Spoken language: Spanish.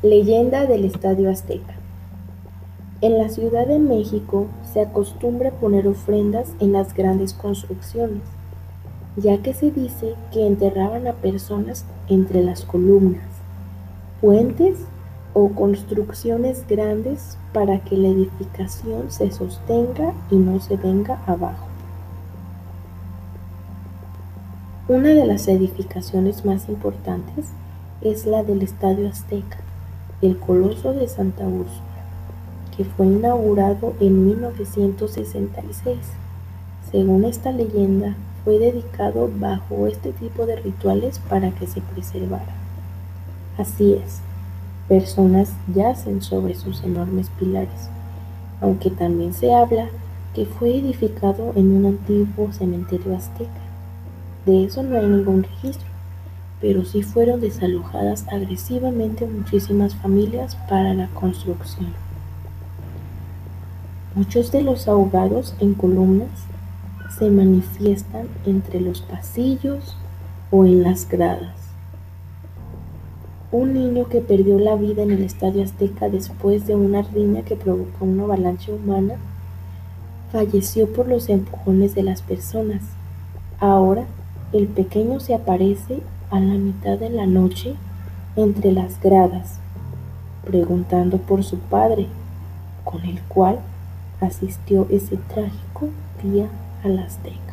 Leyenda del Estadio Azteca. En la Ciudad de México se acostumbra poner ofrendas en las grandes construcciones, ya que se dice que enterraban a personas entre las columnas, puentes o construcciones grandes para que la edificación se sostenga y no se venga abajo. Una de las edificaciones más importantes es la del Estadio Azteca el Coloso de Santa Úrsula, que fue inaugurado en 1966. Según esta leyenda, fue dedicado bajo este tipo de rituales para que se preservara. Así es, personas yacen sobre sus enormes pilares, aunque también se habla que fue edificado en un antiguo cementerio azteca. De eso no hay ningún registro pero sí fueron desalojadas agresivamente muchísimas familias para la construcción. Muchos de los ahogados en columnas se manifiestan entre los pasillos o en las gradas. Un niño que perdió la vida en el Estadio Azteca después de una riña que provocó una avalancha humana falleció por los empujones de las personas. Ahora el pequeño se aparece a la mitad de la noche entre las gradas, preguntando por su padre, con el cual asistió ese trágico día a las Azteca.